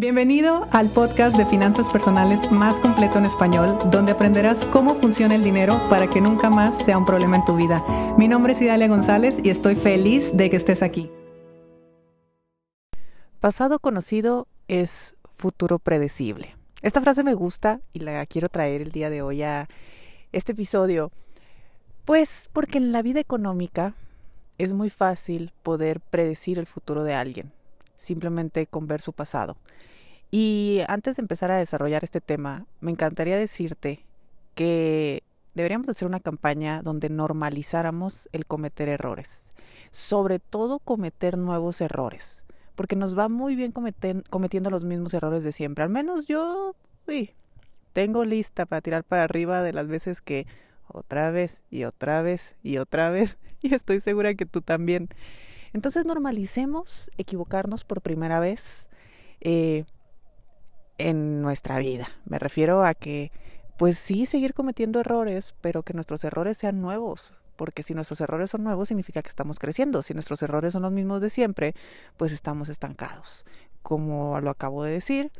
Bienvenido al podcast de finanzas personales más completo en español, donde aprenderás cómo funciona el dinero para que nunca más sea un problema en tu vida. Mi nombre es Idalia González y estoy feliz de que estés aquí. Pasado conocido es futuro predecible. Esta frase me gusta y la quiero traer el día de hoy a este episodio, pues porque en la vida económica es muy fácil poder predecir el futuro de alguien, simplemente con ver su pasado. Y antes de empezar a desarrollar este tema, me encantaría decirte que deberíamos hacer una campaña donde normalizáramos el cometer errores, sobre todo cometer nuevos errores, porque nos va muy bien cometiendo los mismos errores de siempre. Al menos yo, uy, tengo lista para tirar para arriba de las veces que otra vez y otra vez y otra vez, y estoy segura que tú también. Entonces normalicemos equivocarnos por primera vez. Eh, en nuestra vida. Me refiero a que, pues sí, seguir cometiendo errores, pero que nuestros errores sean nuevos. Porque si nuestros errores son nuevos, significa que estamos creciendo. Si nuestros errores son los mismos de siempre, pues estamos estancados. Como lo acabo de decir,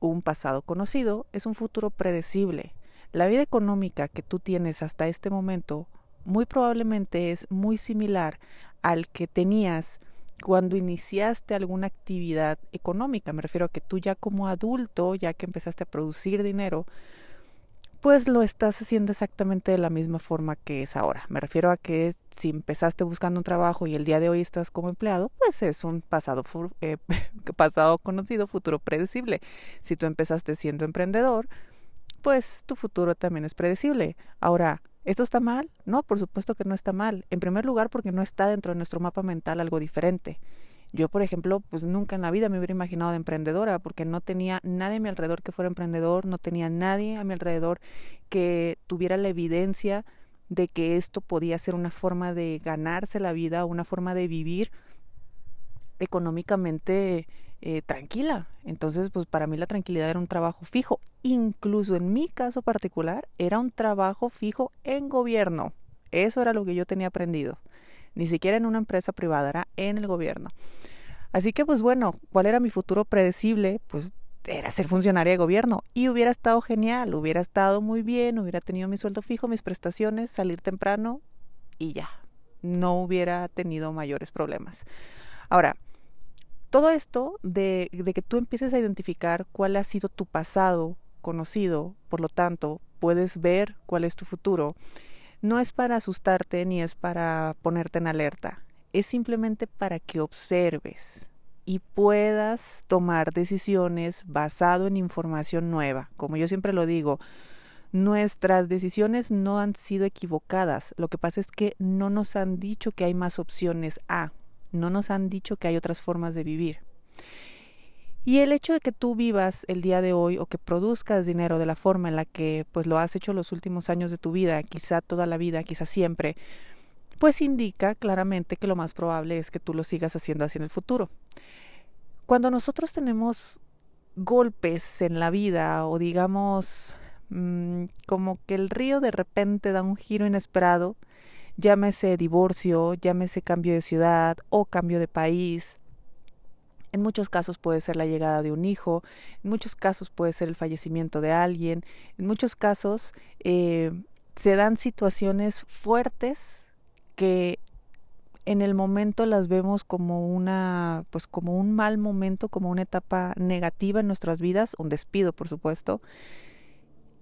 un pasado conocido es un futuro predecible. La vida económica que tú tienes hasta este momento muy probablemente es muy similar al que tenías cuando iniciaste alguna actividad económica, me refiero a que tú ya como adulto, ya que empezaste a producir dinero, pues lo estás haciendo exactamente de la misma forma que es ahora. Me refiero a que si empezaste buscando un trabajo y el día de hoy estás como empleado, pues es un pasado, eh, pasado conocido, futuro predecible. Si tú empezaste siendo emprendedor, pues tu futuro también es predecible. Ahora, ¿Esto está mal? No, por supuesto que no está mal. En primer lugar, porque no está dentro de nuestro mapa mental algo diferente. Yo, por ejemplo, pues nunca en la vida me hubiera imaginado de emprendedora porque no tenía nadie a mi alrededor que fuera emprendedor, no tenía nadie a mi alrededor que tuviera la evidencia de que esto podía ser una forma de ganarse la vida, una forma de vivir económicamente eh, tranquila. Entonces, pues para mí la tranquilidad era un trabajo fijo. Incluso en mi caso particular, era un trabajo fijo en gobierno. Eso era lo que yo tenía aprendido. Ni siquiera en una empresa privada, era en el gobierno. Así que, pues bueno, ¿cuál era mi futuro predecible? Pues era ser funcionaria de gobierno y hubiera estado genial, hubiera estado muy bien, hubiera tenido mi sueldo fijo, mis prestaciones, salir temprano y ya, no hubiera tenido mayores problemas. Ahora, todo esto de, que tú empieces a identificar cuál ha sido tu pasado conocido, por lo tanto, puedes ver cuál es tu futuro, no es para asustarte ni es para ponerte en alerta, es simplemente para que observes y puedas tomar decisiones basado en información nueva. Como yo siempre lo digo, nuestras decisiones no han sido equivocadas, lo que pasa es que no nos han dicho que hay más opciones A no nos han dicho que hay otras formas de vivir. Y el hecho de que tú vivas el día de hoy o que produzcas dinero de la forma en la que pues lo has hecho los últimos años de tu vida, quizá toda la vida, quizá siempre, pues indica claramente que lo más probable es que tú lo sigas haciendo así en el futuro. Cuando nosotros tenemos golpes en la vida o digamos mm, como que el río de repente da un giro inesperado, llámese divorcio, llámese cambio de ciudad o cambio de país. En muchos casos puede ser la llegada de un hijo, en muchos casos puede ser el fallecimiento de alguien, en muchos casos eh, se dan situaciones fuertes que en el momento las vemos como una pues como un mal momento, como una etapa negativa en nuestras vidas, un despido, por supuesto,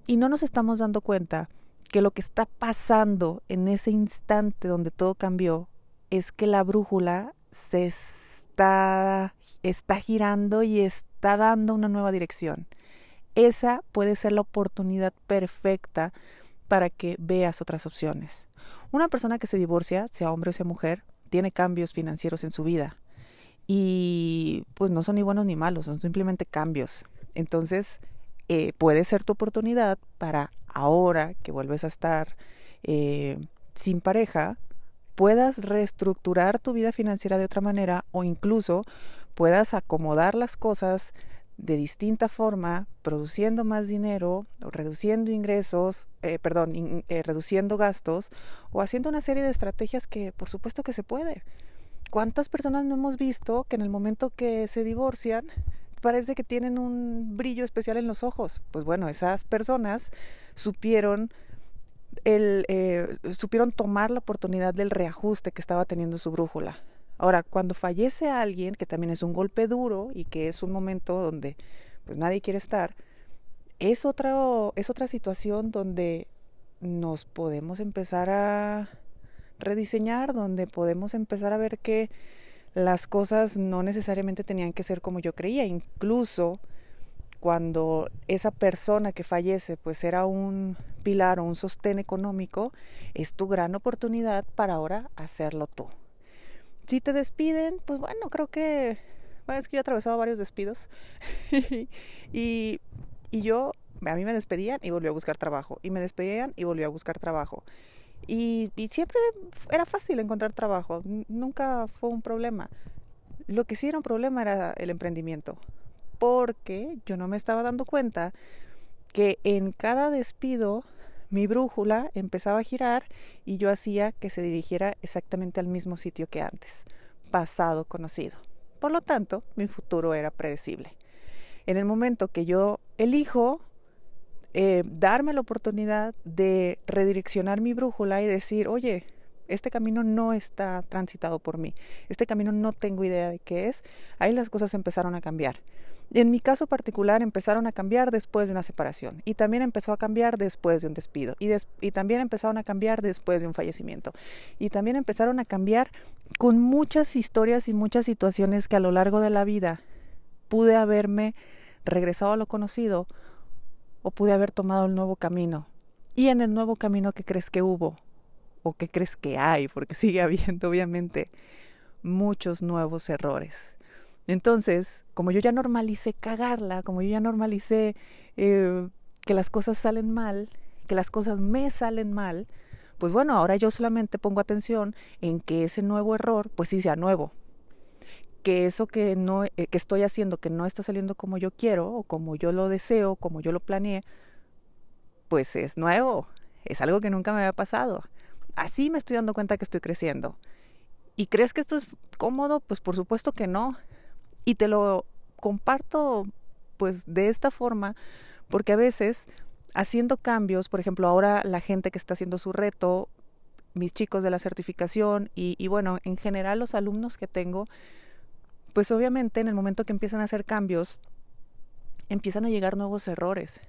y no nos estamos dando cuenta que lo que está pasando en ese instante donde todo cambió es que la brújula se está, está girando y está dando una nueva dirección. Esa puede ser la oportunidad perfecta para que veas otras opciones. Una persona que se divorcia, sea hombre o sea mujer, tiene cambios financieros en su vida. Y pues no son ni buenos ni malos, son simplemente cambios. Entonces, eh, puede ser tu oportunidad para ahora que vuelves a estar eh, sin pareja, puedas reestructurar tu vida financiera de otra manera o incluso puedas acomodar las cosas de distinta forma, produciendo más dinero, o reduciendo ingresos, eh, perdón, reduciendo gastos, o haciendo una serie de estrategias que por supuesto que se puede. ¿Cuántas personas no hemos visto que en el momento que se divorcian parece que tienen un brillo especial en los ojos. Pues bueno, esas personas supieron el, eh, supieron tomar la oportunidad del reajuste que estaba teniendo su brújula. Ahora, cuando fallece alguien, que también es un golpe duro y que es un momento donde pues nadie quiere estar, es otra, es otra situación donde nos podemos empezar a rediseñar, donde podemos empezar a ver que las cosas no necesariamente tenían que ser como yo creía, incluso cuando esa persona que fallece pues era un pilar o un sostén económico, es tu gran oportunidad para ahora hacerlo tú. Si te despiden, pues bueno, creo que, bueno, es que yo he atravesado varios despidos y, y yo, a mí me despedían y volví a buscar trabajo, y me despedían y volví a buscar trabajo. Y, siempre era fácil encontrar trabajo, nunca fue un problema. Lo que sí era un problema era el emprendimiento, porque yo no me estaba dando cuenta que en cada despido mi brújula empezaba a girar y yo hacía que se dirigiera exactamente al mismo sitio que antes, pasado conocido. Por lo tanto, mi futuro era predecible. En el momento que yo elijo eh, darme la oportunidad de redireccionar mi brújula y decir, oye, este camino no está transitado por mí, este camino no tengo idea de qué es, ahí las cosas empezaron a cambiar. En mi caso particular empezaron a cambiar después de una separación y también empezó a cambiar después de un despido y, y también empezaron a cambiar después de un fallecimiento y también empezaron a cambiar con muchas historias y muchas situaciones que a lo largo de la vida pude haberme regresado a lo conocido pude haber tomado el nuevo camino. Y en el nuevo camino que crees que hubo o que crees que hay, porque sigue habiendo obviamente muchos nuevos errores. Entonces, como yo ya normalicé cagarla, como yo ya normalicé eh, que las cosas salen mal, que las cosas me salen mal, pues bueno, ahora yo solamente pongo atención en que ese nuevo error, pues sí sea nuevo, que eso que no eh, que estoy haciendo que no está saliendo como yo quiero o como yo lo deseo, como yo lo planeé, pues es nuevo, es algo que nunca me había pasado. Así me estoy dando cuenta que estoy creciendo. ¿Y crees que esto es cómodo? Pues por supuesto que no. Y te lo comparto pues de esta forma porque a veces haciendo cambios, por ejemplo, ahora la gente que está haciendo su reto, mis chicos de la certificación y, y bueno, en general los alumnos que tengo, pues obviamente en el momento que empiezan a hacer cambios, empiezan a llegar nuevos errores.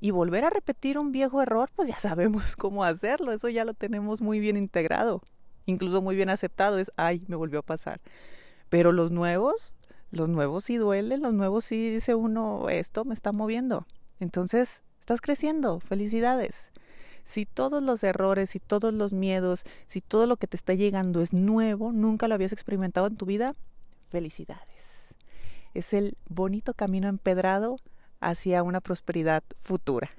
Y volver a repetir un viejo error, pues ya sabemos cómo hacerlo, eso ya lo tenemos muy bien integrado, incluso muy bien aceptado, es, ay, me volvió a pasar. Pero los nuevos, los nuevos sí duelen, los nuevos sí dice uno, esto me está moviendo. Entonces, estás creciendo, felicidades. Si todos los errores, si todos los miedos, si todo lo que te está llegando es nuevo, nunca lo habías experimentado en tu vida, felicidades. Es el bonito camino empedrado hacia una prosperidad futura.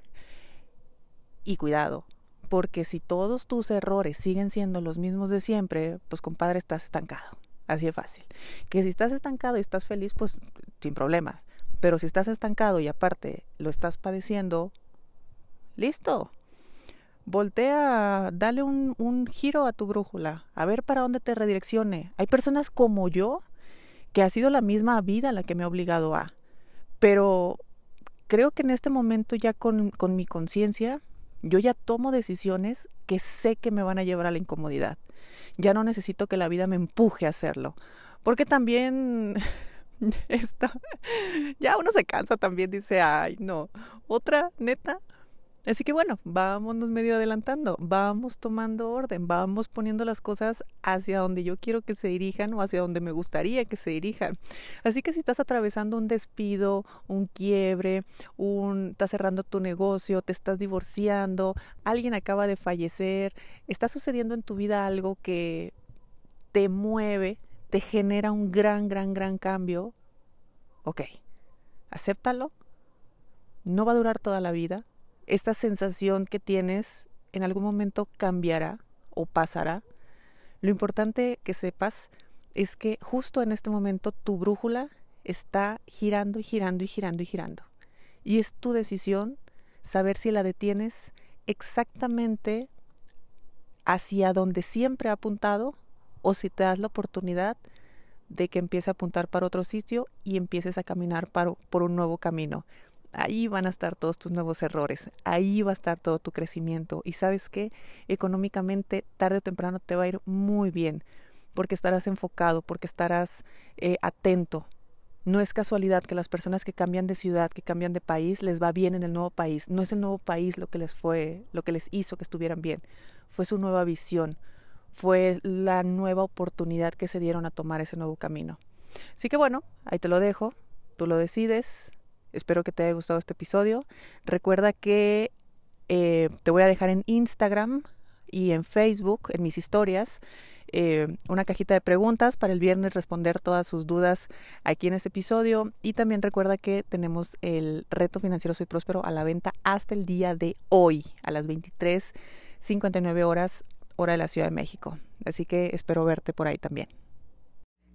Y cuidado, porque si todos tus errores siguen siendo los mismos de siempre, pues compadre, estás estancado. Así de fácil. Que si estás estancado y estás feliz, pues sin problemas. Pero si estás estancado y aparte lo estás padeciendo, listo. Voltea, dale un, un giro a tu brújula, a ver para dónde te redireccione. Hay personas como yo que ha sido la misma vida la que me ha obligado a. Pero creo que en este momento ya con, con mi conciencia, yo ya tomo decisiones que sé que me van a llevar a la incomodidad. Ya no necesito que la vida me empuje a hacerlo. Porque también está, ya uno se cansa también, dice, ay, no, otra, neta, Así que bueno, vámonos medio adelantando, vamos tomando orden, vamos poniendo las cosas hacia donde yo quiero que se dirijan o hacia donde me gustaría que se dirijan. Así que si estás atravesando un despido, un quiebre, un estás cerrando tu negocio, te estás divorciando, alguien acaba de fallecer, está sucediendo en tu vida algo que te mueve, te genera un gran, gran, gran cambio, ok, acéptalo. No va a durar toda la vida, esta sensación que tienes en algún momento cambiará o pasará. Lo importante que sepas es que justo en este momento tu brújula está girando y girando y girando y girando. Y es tu decisión saber si la detienes exactamente hacia donde siempre ha apuntado o si te das la oportunidad de que empiece a apuntar para otro sitio y empieces a caminar por un nuevo camino. Ahí van a estar todos tus nuevos errores, ahí va a estar todo tu crecimiento y sabes que económicamente tarde o temprano te va a ir muy bien porque estarás enfocado, porque estarás eh, atento. No es casualidad que las personas que cambian de ciudad, que cambian de país, les va bien en el nuevo país. No es el nuevo país lo que les fue, lo que les hizo que estuvieran bien. Fue su nueva visión, fue la nueva oportunidad que se dieron a tomar ese nuevo camino. Así que bueno, ahí te lo dejo, tú lo decides, Espero que te haya gustado este episodio. Recuerda que eh, te voy a dejar en Instagram y en Facebook, en mis historias, eh, una cajita de preguntas para el viernes responder todas sus dudas aquí en este episodio. Y también recuerda que tenemos el reto financiero Soy Próspero a la venta hasta el día de hoy, a las 23.59 horas, hora de la Ciudad de México. Así que espero verte por ahí también.